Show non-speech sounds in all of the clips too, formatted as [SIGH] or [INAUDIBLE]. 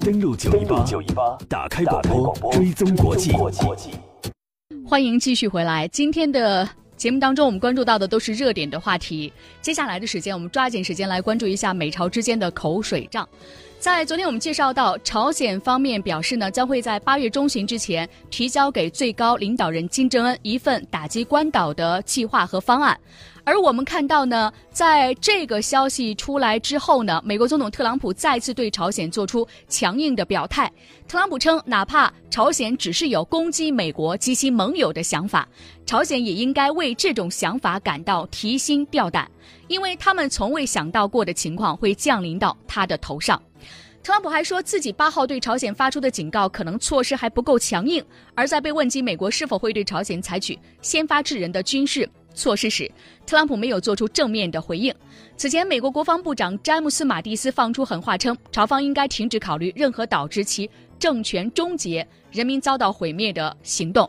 登录九一八，九一八，打开广播，追踪国际。欢迎继续回来。今天的节目当中，我们关注到的都是热点的话题。接下来的时间，我们抓紧时间来关注一下美朝之间的口水仗。在昨天，我们介绍到，朝鲜方面表示呢，将会在八月中旬之前提交给最高领导人金正恩一份打击关岛的计划和方案。而我们看到呢，在这个消息出来之后呢，美国总统特朗普再次对朝鲜做出强硬的表态。特朗普称，哪怕朝鲜只是有攻击美国及其盟友的想法，朝鲜也应该为这种想法感到提心吊胆，因为他们从未想到过的情况会降临到他的头上。特朗普还说自己八号对朝鲜发出的警告可能措施还不够强硬，而在被问及美国是否会对朝鲜采取先发制人的军事。措施时，特朗普没有做出正面的回应。此前，美国国防部长詹姆斯·马蒂斯放出狠话，称朝方应该停止考虑任何导致其政权终结、人民遭到毁灭的行动。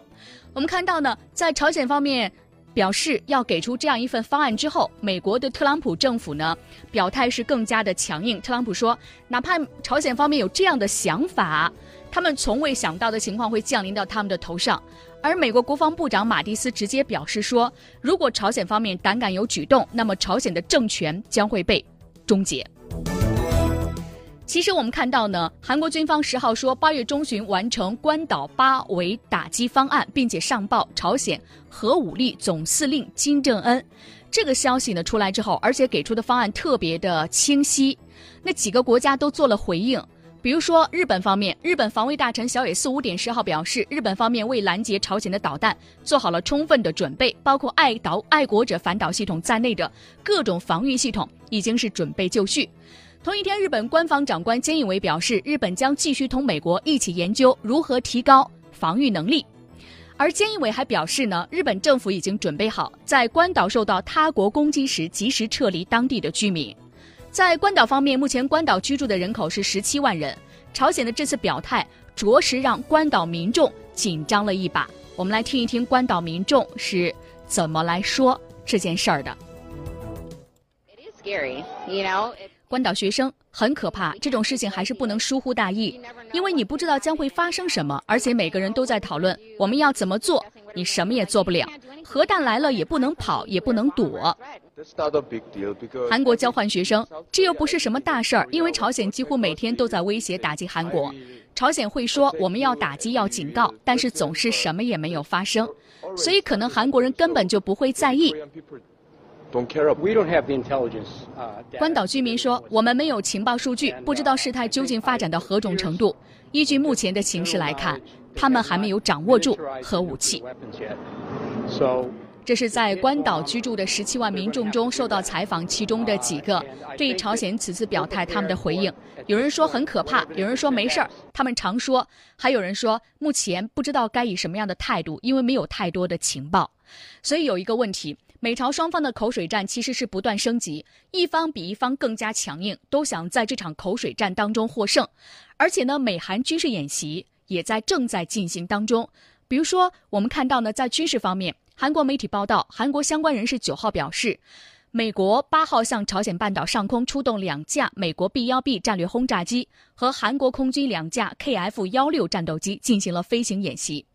我们看到呢，在朝鲜方面表示要给出这样一份方案之后，美国的特朗普政府呢表态是更加的强硬。特朗普说，哪怕朝鲜方面有这样的想法，他们从未想到的情况会降临到他们的头上。而美国国防部长马蒂斯直接表示说，如果朝鲜方面胆敢有举动，那么朝鲜的政权将会被终结。其实我们看到呢，韩国军方十号说，八月中旬完成关岛八围打击方案，并且上报朝鲜核武力总司令金正恩。这个消息呢出来之后，而且给出的方案特别的清晰，那几个国家都做了回应。比如说，日本方面，日本防卫大臣小野四五点十号表示，日本方面为拦截朝鲜的导弹做好了充分的准备，包括爱导爱国者反导系统在内的各种防御系统已经是准备就绪。同一天，日本官方长官菅义伟表示，日本将继续同美国一起研究如何提高防御能力。而菅义伟还表示呢，日本政府已经准备好在关岛受到他国攻击时及时撤离当地的居民。在关岛方面，目前关岛居住的人口是十七万人。朝鲜的这次表态，着实让关岛民众紧张了一把。我们来听一听关岛民众是怎么来说这件事儿的。关岛学生很可怕，这种事情还是不能疏忽大意，因为你不知道将会发生什么，而且每个人都在讨论我们要怎么做，你什么也做不了。核弹来了也不能跑，也不能躲。韩国交换学生，这又不是什么大事儿，因为朝鲜几乎每天都在威胁打击韩国。朝鲜会说我们要打击，要警告，但是总是什么也没有发生，所以可能韩国人根本就不会在意。关岛居民说，我们没有情报数据，不知道事态究竟发展到何种程度。依据目前的形势来看，他们还没有掌握住核武器。这是在关岛居住的十七万民众中受到采访，其中的几个对朝鲜此次表态他们的回应。有人说很可怕，有人说没事儿，他们常说，还有人说目前不知道该以什么样的态度，因为没有太多的情报。所以有一个问题，美朝双方的口水战其实是不断升级，一方比一方更加强硬，都想在这场口水战当中获胜。而且呢，美韩军事演习也在正在进行当中。比如说，我们看到呢，在军事方面。韩国媒体报道，韩国相关人士九号表示，美国八号向朝鲜半岛上空出动两架美国 B 幺 B 战略轰炸机和韩国空军两架 KF 幺六战斗机进行了飞行演习。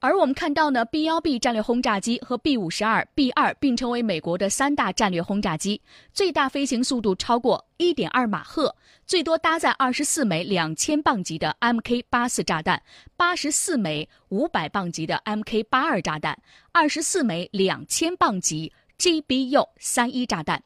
而我们看到呢，B 幺 B 战略轰炸机和 B 五十二 B 二并称为美国的三大战略轰炸机，最大飞行速度超过一点二马赫，最多搭载二十四枚两千磅级的 Mk 八四炸弹，八十四枚五百磅级的 Mk 八二炸弹，二十四枚两千磅级。GBU 三一炸弹，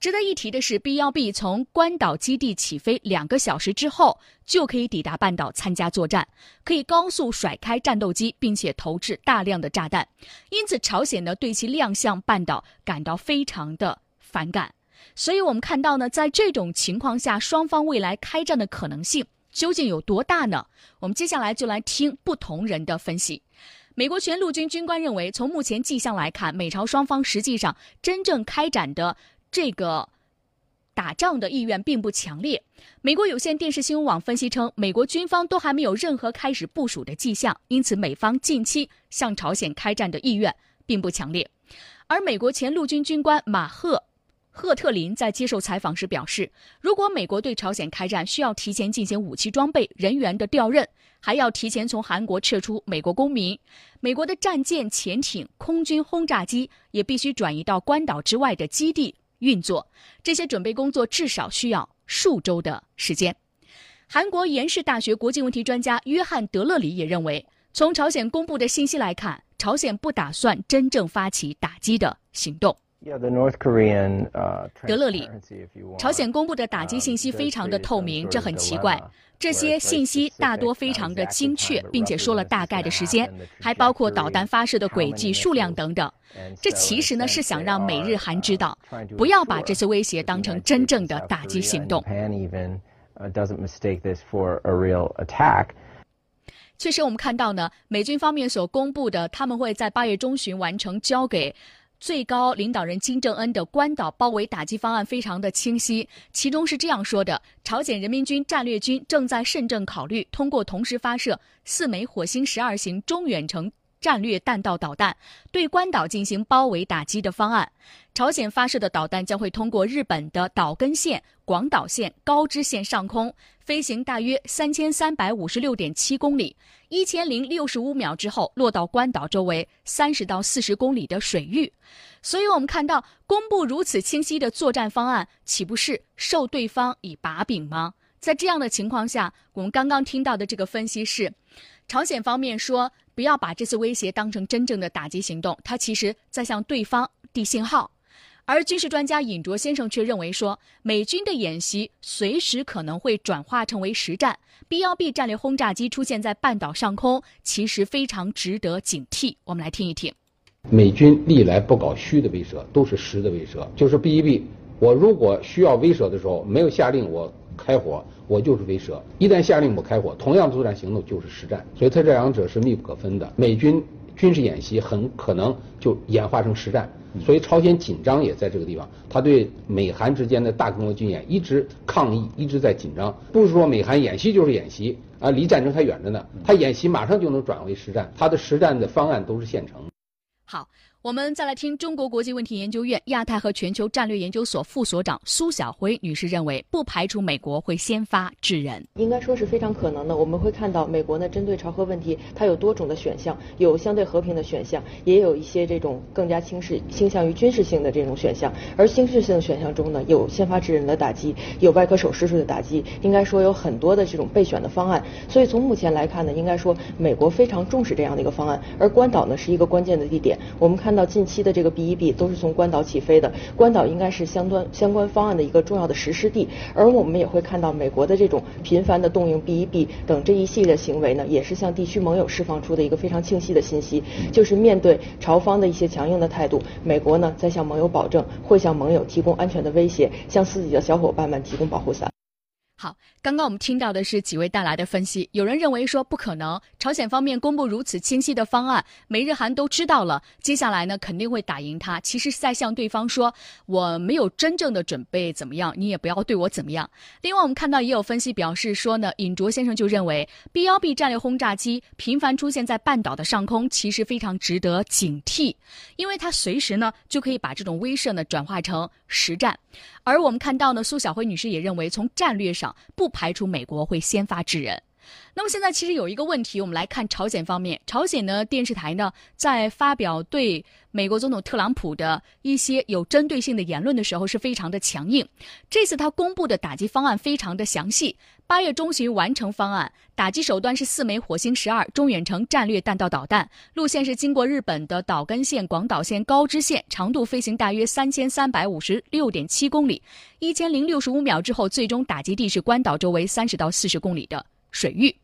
值得一提的是，B 幺 B 从关岛基地起飞两个小时之后，就可以抵达半岛参加作战，可以高速甩开战斗机，并且投掷大量的炸弹。因此，朝鲜呢对其亮相半岛感到非常的反感。所以我们看到呢，在这种情况下，双方未来开战的可能性究竟有多大呢？我们接下来就来听不同人的分析。美国全陆军军官认为，从目前迹象来看，美朝双方实际上真正开展的这个打仗的意愿并不强烈。美国有线电视新闻网分析称，美国军方都还没有任何开始部署的迹象，因此美方近期向朝鲜开战的意愿并不强烈。而美国前陆军军官马赫赫特林在接受采访时表示，如果美国对朝鲜开战，需要提前进行武器装备、人员的调任，还要提前从韩国撤出美国公民。美国的战舰、潜艇、空军轰炸机也必须转移到关岛之外的基地运作。这些准备工作至少需要数周的时间。韩国延世大学国际问题专家约翰·德勒里也认为，从朝鲜公布的信息来看，朝鲜不打算真正发起打击的行动。德勒里，朝鲜公布的打击信息非常的透明，这很奇怪。这些信息大多非常的精确，并且说了大概的时间，还包括导弹发射的轨迹、数量等等。这其实呢是想让美日韩知道，不要把这些威胁当成真正的打击行动。确实，我们看到呢，美军方面所公布的，他们会在八月中旬完成交给。最高领导人金正恩的关岛包围打击方案非常的清晰，其中是这样说的：朝鲜人民军战略军正在慎重考虑通过同时发射四枚火星十二型中远程。战略弹道导弹对关岛进行包围打击的方案，朝鲜发射的导弹将会通过日本的岛根县、广岛县、高知县上空飞行大约三千三百五十六点七公里，一千零六十五秒之后落到关岛周围三十到四十公里的水域。所以，我们看到公布如此清晰的作战方案，岂不是受对方以把柄吗？在这样的情况下，我们刚刚听到的这个分析是，朝鲜方面说。不要把这次威胁当成真正的打击行动，他其实在向对方递信号。而军事专家尹卓先生却认为说，美军的演习随时可能会转化成为实战。B-1B 战略轰炸机出现在半岛上空，其实非常值得警惕。我们来听一听。美军历来不搞虚的威慑，都是实的威慑。就是 B-1B，我如果需要威慑的时候，没有下令我。开火，我就是威慑。一旦下令我开火，同样的作战行动就是实战，所以它这两者是密不可分的。美军军事演习很可能就演化成实战，所以朝鲜紧张也在这个地方。他对美韩之间的大规模军演一直抗议，一直在紧张。不是说美韩演习就是演习啊，离战争还远着呢。他演习马上就能转为实战，他的实战的方案都是现成。好。我们再来听中国国际问题研究院亚太和全球战略研究所副所长苏晓辉女士认为，不排除美国会先发制人，应该说是非常可能的。我们会看到，美国呢针对朝核问题，它有多种的选项，有相对和平的选项，也有一些这种更加轻视倾向于军事性的这种选项。而军事性的选项中呢，有先发制人的打击，有外科手术式的打击，应该说有很多的这种备选的方案。所以从目前来看呢，应该说美国非常重视这样的一个方案。而关岛呢是一个关键的地点，我们看。看到近期的这个 B-1B 都是从关岛起飞的，关岛应该是相关相关方案的一个重要的实施地，而我们也会看到美国的这种频繁的动用 B-1B 等这一系列行为呢，也是向地区盟友释放出的一个非常清晰的信息，就是面对朝方的一些强硬的态度，美国呢在向盟友保证会向盟友提供安全的威胁，向自己的小伙伴们提供保护伞。好，刚刚我们听到的是几位带来的分析。有人认为说不可能，朝鲜方面公布如此清晰的方案，美日韩都知道了，接下来呢肯定会打赢他。其实是在向对方说，我没有真正的准备怎么样，你也不要对我怎么样。另外，我们看到也有分析表示说呢，尹卓先生就认为，B-1B 战略轰炸机频繁出现在半岛的上空，其实非常值得警惕，因为它随时呢就可以把这种威慑呢转化成实战。而我们看到呢，苏晓辉女士也认为，从战略上不排除美国会先发制人。那么现在其实有一个问题，我们来看朝鲜方面。朝鲜呢电视台呢在发表对美国总统特朗普的一些有针对性的言论的时候是非常的强硬。这次他公布的打击方案非常的详细，八月中旬完成方案，打击手段是四枚火星十二中远程战略弹道导弹，路线是经过日本的岛根县、广岛县、高知县，长度飞行大约三千三百五十六点七公里，一千零六十五秒之后，最终打击地是关岛周围三十到四十公里的。水域，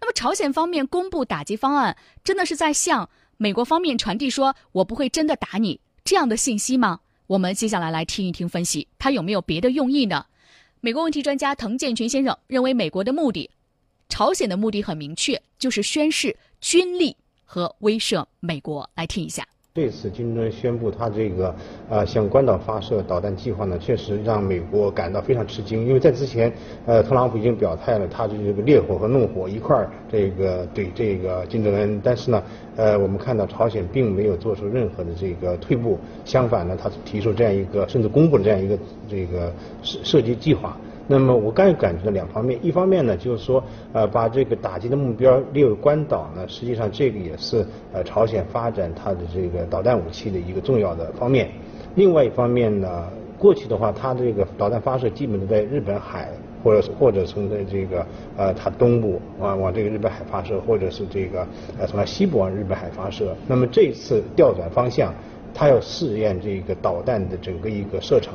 那么朝鲜方面公布打击方案，真的是在向美国方面传递说“我不会真的打你”这样的信息吗？我们接下来来听一听分析，他有没有别的用意呢？美国问题专家滕建群先生认为，美国的目的，朝鲜的目的很明确，就是宣示军力和威慑美国。来听一下。这次金正恩宣布他这个呃向关岛发射导弹计划呢，确实让美国感到非常吃惊，因为在之前，呃，特朗普已经表态了，他的这个烈火和怒火一块儿这个对这个金正恩，但是呢，呃，我们看到朝鲜并没有做出任何的这个退步，相反呢，他提出这样一个甚至公布了这样一个这个射射击计划。那么我刚才感觉到两方面，一方面呢就是说，呃，把这个打击的目标列为关岛呢，实际上这个也是呃朝鲜发展它的这个导弹武器的一个重要的方面。另外一方面呢，过去的话，它这个导弹发射基本都在日本海，或者或者从在这个呃它东部往往这个日本海发射，或者是这个呃从它西部往日本海发射。那么这次调转方向，它要试验这个导弹的整个一个射程。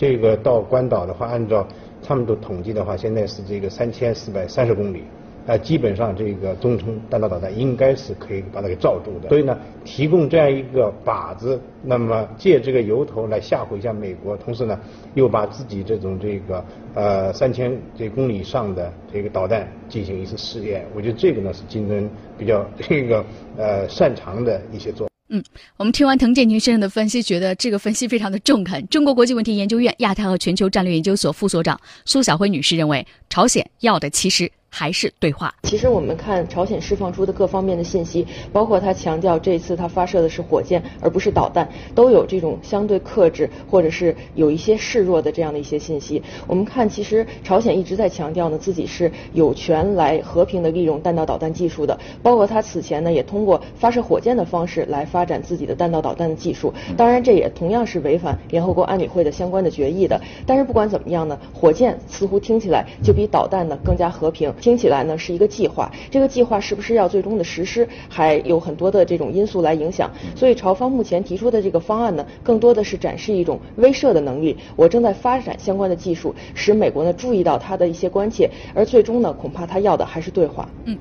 这个到关岛的话，按照他们都统计的话，现在是这个三千四百三十公里，呃，基本上这个中程弹道导弹应该是可以把它给罩住的。所以呢，提供这样一个靶子，那么借这个由头来吓唬一下美国，同时呢，又把自己这种这个呃三千这公里以上的这个导弹进行一次试验。我觉得这个呢是金正比较 [LAUGHS] 这个呃擅长的一些做。嗯，我们听完滕建平先生的分析，觉得这个分析非常的中肯。中国国际问题研究院亚太和全球战略研究所副所长苏晓辉女士认为，朝鲜要的其实。还是对话。其实我们看朝鲜释放出的各方面的信息，包括他强调这次他发射的是火箭而不是导弹，都有这种相对克制或者是有一些示弱的这样的一些信息。我们看，其实朝鲜一直在强调呢，自己是有权来和平的利用弹道导弹技术的，包括他此前呢也通过发射火箭的方式来发展自己的弹道导弹的技术。当然，这也同样是违反联合国安理会的相关的决议的。但是不管怎么样呢，火箭似乎听起来就比导弹呢更加和平。听起来呢是一个计划，这个计划是不是要最终的实施，还有很多的这种因素来影响。所以朝方目前提出的这个方案呢，更多的是展示一种威慑的能力。我正在发展相关的技术，使美国呢注意到他的一些关切，而最终呢，恐怕他要的还是对话。嗯。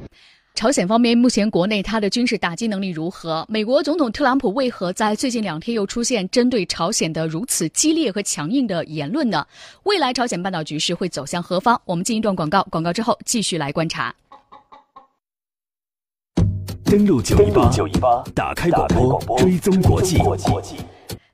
朝鲜方面目前国内它的军事打击能力如何？美国总统特朗普为何在最近两天又出现针对朝鲜的如此激烈和强硬的言论呢？未来朝鲜半岛局势会走向何方？我们进一段广告，广告之后继续来观察。登录九一八，九一八，打开广播，追踪国际。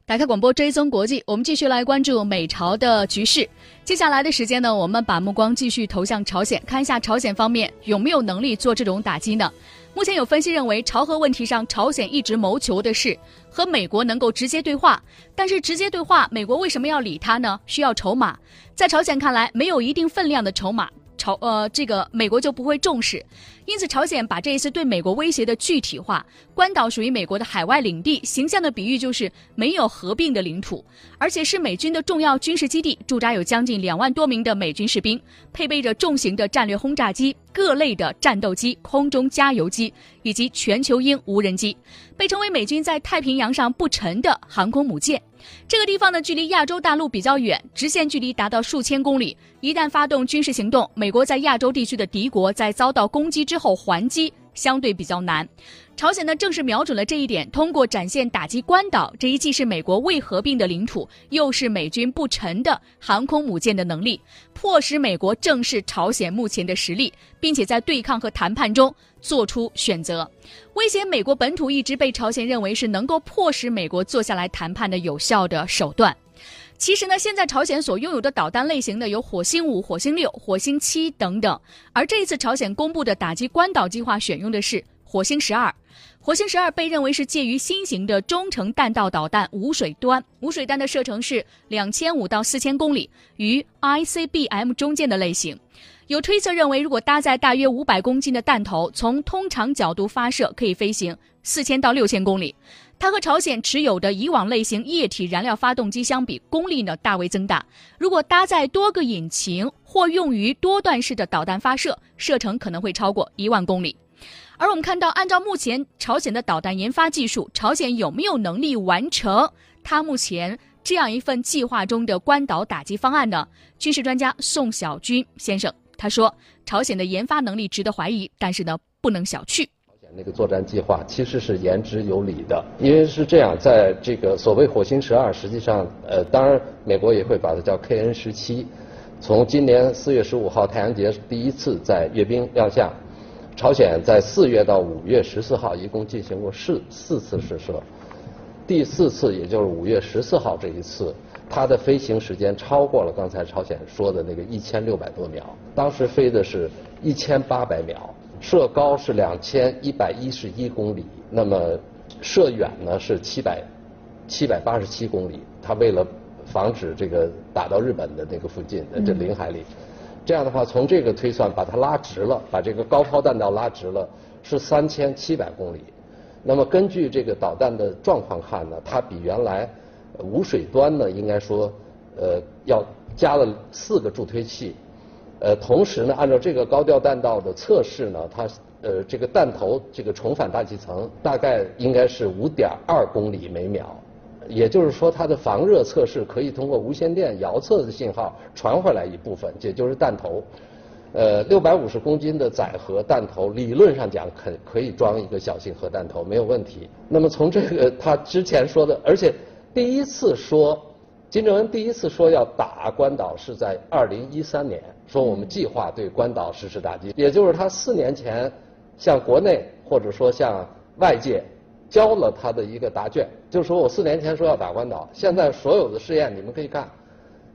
打开广播追踪国际，我们继续来关注美朝的局势。接下来的时间呢，我们把目光继续投向朝鲜，看一下朝鲜方面有没有能力做这种打击呢？目前有分析认为，朝核问题上，朝鲜一直谋求的是和美国能够直接对话。但是直接对话，美国为什么要理他呢？需要筹码。在朝鲜看来，没有一定分量的筹码。朝呃，这个美国就不会重视，因此朝鲜把这一次对美国威胁的具体化，关岛属于美国的海外领地，形象的比喻就是没有合并的领土，而且是美军的重要军事基地，驻扎有将近两万多名的美军士兵，配备着重型的战略轰炸机、各类的战斗机、空中加油机以及全球鹰无人机，被称为美军在太平洋上不沉的航空母舰。这个地方呢，距离亚洲大陆比较远，直线距离达到数千公里。一旦发动军事行动，美国在亚洲地区的敌国在遭到攻击之后还击相对比较难。朝鲜呢，正是瞄准了这一点，通过展现打击关岛这一既是美国未合并的领土，又是美军不沉的航空母舰的能力，迫使美国正视朝鲜目前的实力，并且在对抗和谈判中做出选择。威胁美国本土一直被朝鲜认为是能够迫使美国坐下来谈判的有效的手段。其实呢，现在朝鲜所拥有的导弹类型呢，有火星五、火星六、火星七等等，而这一次朝鲜公布的打击关岛计划选用的是火星十二。火星十二被认为是介于新型的中程弹道导弹无水端，无水弹的射程是两千五到四千公里，与 ICBM 中间的类型。有推测认为，如果搭载大约五百公斤的弹头，从通常角度发射，可以飞行四千到六千公里。它和朝鲜持有的以往类型液体燃料发动机相比，功率呢大为增大。如果搭载多个引擎或用于多段式的导弹发射，射程可能会超过一万公里。而我们看到，按照目前朝鲜的导弹研发技术，朝鲜有没有能力完成它目前这样一份计划中的关岛打击方案呢？军事专家宋晓军先生他说，朝鲜的研发能力值得怀疑，但是呢，不能小觑。那个作战计划其实是言之有理的，因为是这样，在这个所谓火星十二，实际上，呃，当然美国也会把它叫 KN 十七，从今年四月十五号太阳节第一次在阅兵亮相。朝鲜在四月到五月十四号一共进行过四四次试射，第四次，也就是五月十四号这一次，它的飞行时间超过了刚才朝鲜说的那个一千六百多秒。当时飞的是一千八百秒，射高是两千一百一十一公里，那么射远呢是七百七百八十七公里。它为了防止这个打到日本的那个附近的，这领海里，这样的话从这个推算把它拉直了，把这个高抛弹道拉直了，是三千七百公里。那么根据这个导弹的状况看呢，它比原来无水端呢，应该说呃要加了四个助推器，呃同时呢，按照这个高调弹道的测试呢，它呃这个弹头这个重返大气层大概应该是五点二公里每秒，也就是说它的防热测试可以通过无线电遥测的信号传回来一部分，也就是弹头。呃，六百五十公斤的载荷弹头，理论上讲可可以装一个小型核弹头，没有问题。那么从这个他之前说的，而且第一次说，金正恩第一次说要打关岛是在二零一三年，说我们计划对关岛实施打击，也就是他四年前向国内或者说向外界交了他的一个答卷，就是说我四年前说要打关岛，现在所有的试验你们可以看，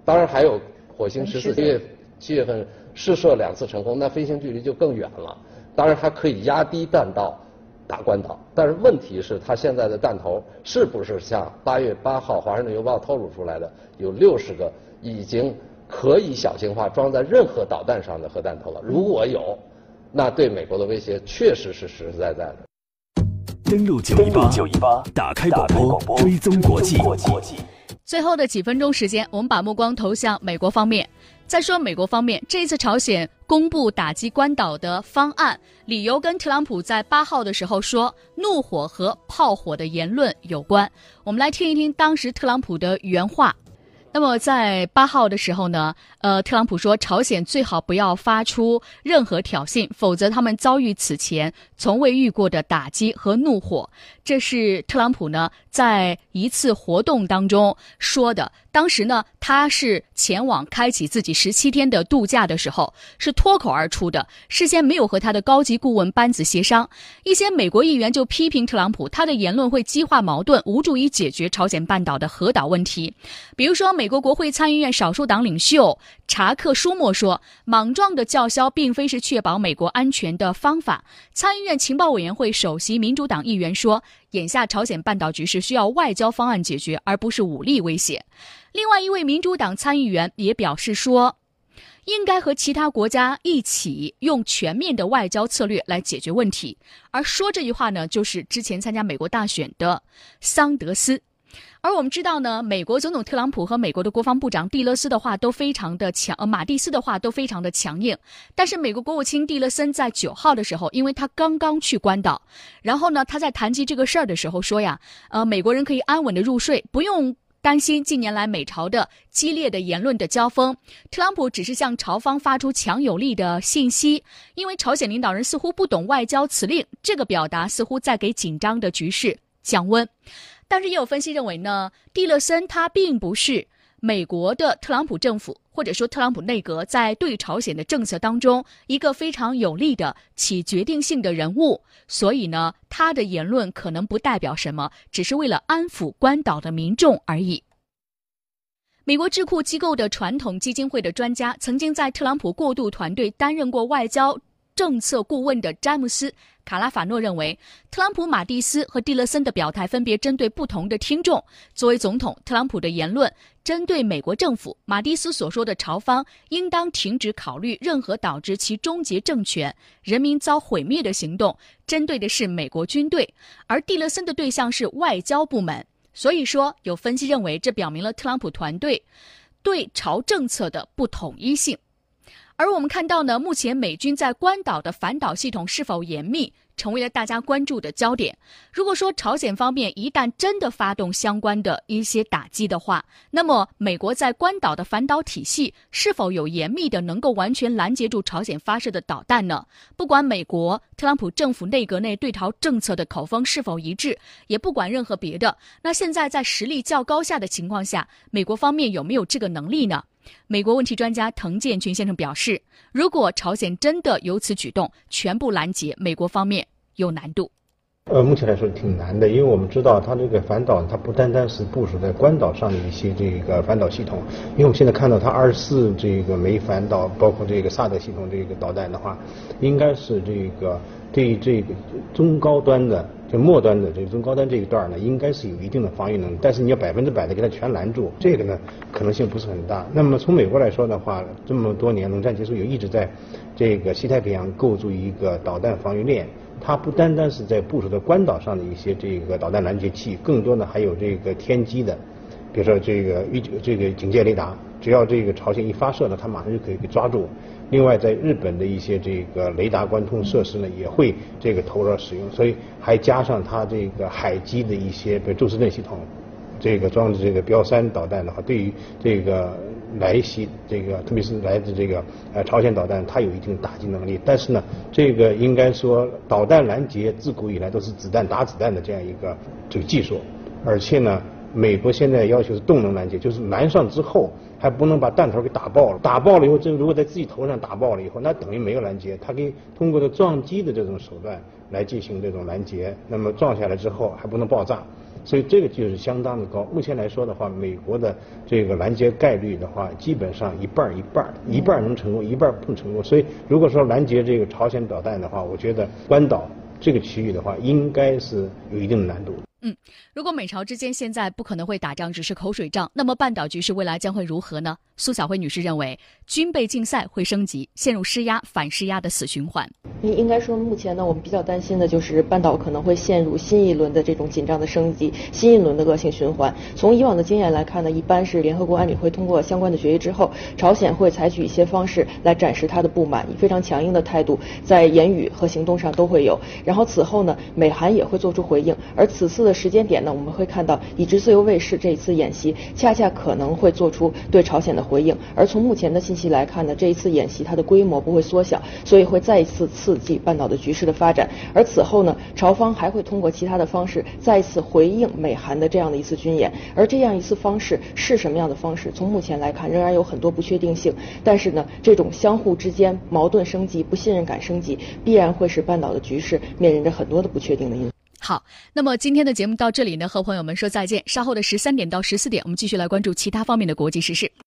当然还有火星十四七月七月份。试射两次成功，那飞行距离就更远了。当然，它可以压低弹道打关岛，但是问题是它现在的弹头是不是像八月八号《华盛顿邮报》透露出来的有六十个已经可以小型化装在任何导弹上的核弹头了？如果有，那对美国的威胁确实是实实在在的。登录九一八九一八，打开广播，追踪国际。最后的几分钟时间，我们把目光投向美国方面。再说美国方面，这一次朝鲜公布打击关岛的方案，理由跟特朗普在八号的时候说怒火和炮火的言论有关。我们来听一听当时特朗普的原话。那么在八号的时候呢，呃，特朗普说朝鲜最好不要发出任何挑衅，否则他们遭遇此前从未遇过的打击和怒火。这是特朗普呢在一次活动当中说的。当时呢，他是前往开启自己十七天的度假的时候，是脱口而出的，事先没有和他的高级顾问班子协商。一些美国议员就批评特朗普，他的言论会激化矛盾，无助于解决朝鲜半岛的核岛问题。比如说，美国国会参议院少数党领袖查克·舒默说：“莽撞的叫嚣并非是确保美国安全的方法。”参议院情报委员会首席民主党议员说。眼下朝鲜半岛局势需要外交方案解决，而不是武力威胁。另外一位民主党参议员也表示说，应该和其他国家一起用全面的外交策略来解决问题。而说这句话呢，就是之前参加美国大选的桑德斯。而我们知道呢，美国总统特朗普和美国的国防部长蒂勒斯的话都非常的强，呃，马蒂斯的话都非常的强硬。但是美国国务卿蒂勒森在九号的时候，因为他刚刚去关岛，然后呢，他在谈及这个事儿的时候说呀，呃，美国人可以安稳的入睡，不用担心近年来美朝的激烈的言论的交锋。特朗普只是向朝方发出强有力的信息，因为朝鲜领导人似乎不懂外交辞令，这个表达似乎在给紧张的局势降温。但是也有分析认为呢，蒂勒森他并不是美国的特朗普政府或者说特朗普内阁在对朝鲜的政策当中一个非常有力的起决定性的人物，所以呢，他的言论可能不代表什么，只是为了安抚关岛的民众而已。美国智库机构的传统基金会的专家，曾经在特朗普过渡团队担任过外交。政策顾问的詹姆斯·卡拉法诺认为，特朗普、马蒂斯和蒂勒森的表态分别针对不同的听众。作为总统，特朗普的言论针对美国政府；马蒂斯所说的朝方应当停止考虑任何导致其终结政权、人民遭毁灭的行动，针对的是美国军队；而蒂勒森的对象是外交部门。所以说，有分析认为，这表明了特朗普团队对朝政策的不统一性。而我们看到呢，目前美军在关岛的反导系统是否严密，成为了大家关注的焦点。如果说朝鲜方面一旦真的发动相关的一些打击的话，那么美国在关岛的反导体系是否有严密的能够完全拦截住朝鲜发射的导弹呢？不管美国特朗普政府内阁内对朝政策的口风是否一致，也不管任何别的，那现在在实力较高下的情况下，美国方面有没有这个能力呢？美国问题专家滕建群先生表示，如果朝鲜真的有此举动，全部拦截，美国方面有难度。呃，目前来说挺难的，因为我们知道它这个反导，它不单单是部署在关岛上的一些这个反导系统，因为我们现在看到它二十四这个枚反导，包括这个萨德系统这个导弹的话，应该是这个对这个中高端的。就末端的这个中高端这一段呢，应该是有一定的防御能力，但是你要百分之百的给它全拦住，这个呢可能性不是很大。那么从美国来说的话，这么多年冷战结束以后，一直在这个西太平洋构筑一个导弹防御链，它不单单是在部署在关岛上的一些这个导弹拦截器，更多的还有这个天基的，比如说这个预这个警戒雷达，只要这个朝鲜一发射呢，它马上就可以给抓住。另外，在日本的一些这个雷达关通设施呢，也会这个投入使用，所以还加上它这个海基的一些，比如宙斯阵系统，这个装置这个标三导弹的话，对于这个来袭这个，特别是来自这个呃朝鲜导弹，它有一定打击能力。但是呢，这个应该说导弹拦截自古以来都是子弹打子弹的这样一个这个技术，而且呢。美国现在要求是动能拦截，就是拦上之后还不能把弹头给打爆了，打爆了以后，这如果在自己头上打爆了以后，那等于没有拦截，它可以通过的撞击的这种手段来进行这种拦截，那么撞下来之后还不能爆炸，所以这个就是相当的高。目前来说的话，美国的这个拦截概率的话，基本上一半一半，一半能成功，一半不成功。所以如果说拦截这个朝鲜导弹的话，我觉得关岛这个区域的话，应该是有一定的难度。嗯，如果美朝之间现在不可能会打仗，只是口水仗，那么半岛局势未来将会如何呢？苏小慧女士认为，军备竞赛会升级，陷入施压反施压的死循环。应应该说，目前呢，我们比较担心的就是半岛可能会陷入新一轮的这种紧张的升级，新一轮的恶性循环。从以往的经验来看呢，一般是联合国安理会通过相关的决议之后，朝鲜会采取一些方式来展示他的不满，以非常强硬的态度，在言语和行动上都会有。然后此后呢，美韩也会做出回应。而此次的的时间点呢，我们会看到，以至自由卫士这一次演习，恰恰可能会做出对朝鲜的。回应，而从目前的信息来看呢，这一次演习它的规模不会缩小，所以会再一次刺激半岛的局势的发展。而此后呢，朝方还会通过其他的方式再一次回应美韩的这样的一次军演。而这样一次方式是什么样的方式？从目前来看，仍然有很多不确定性。但是呢，这种相互之间矛盾升级、不信任感升级，必然会使半岛的局势面临着很多的不确定的因素。好，那么今天的节目到这里呢，和朋友们说再见。稍后的十三点到十四点，我们继续来关注其他方面的国际时事。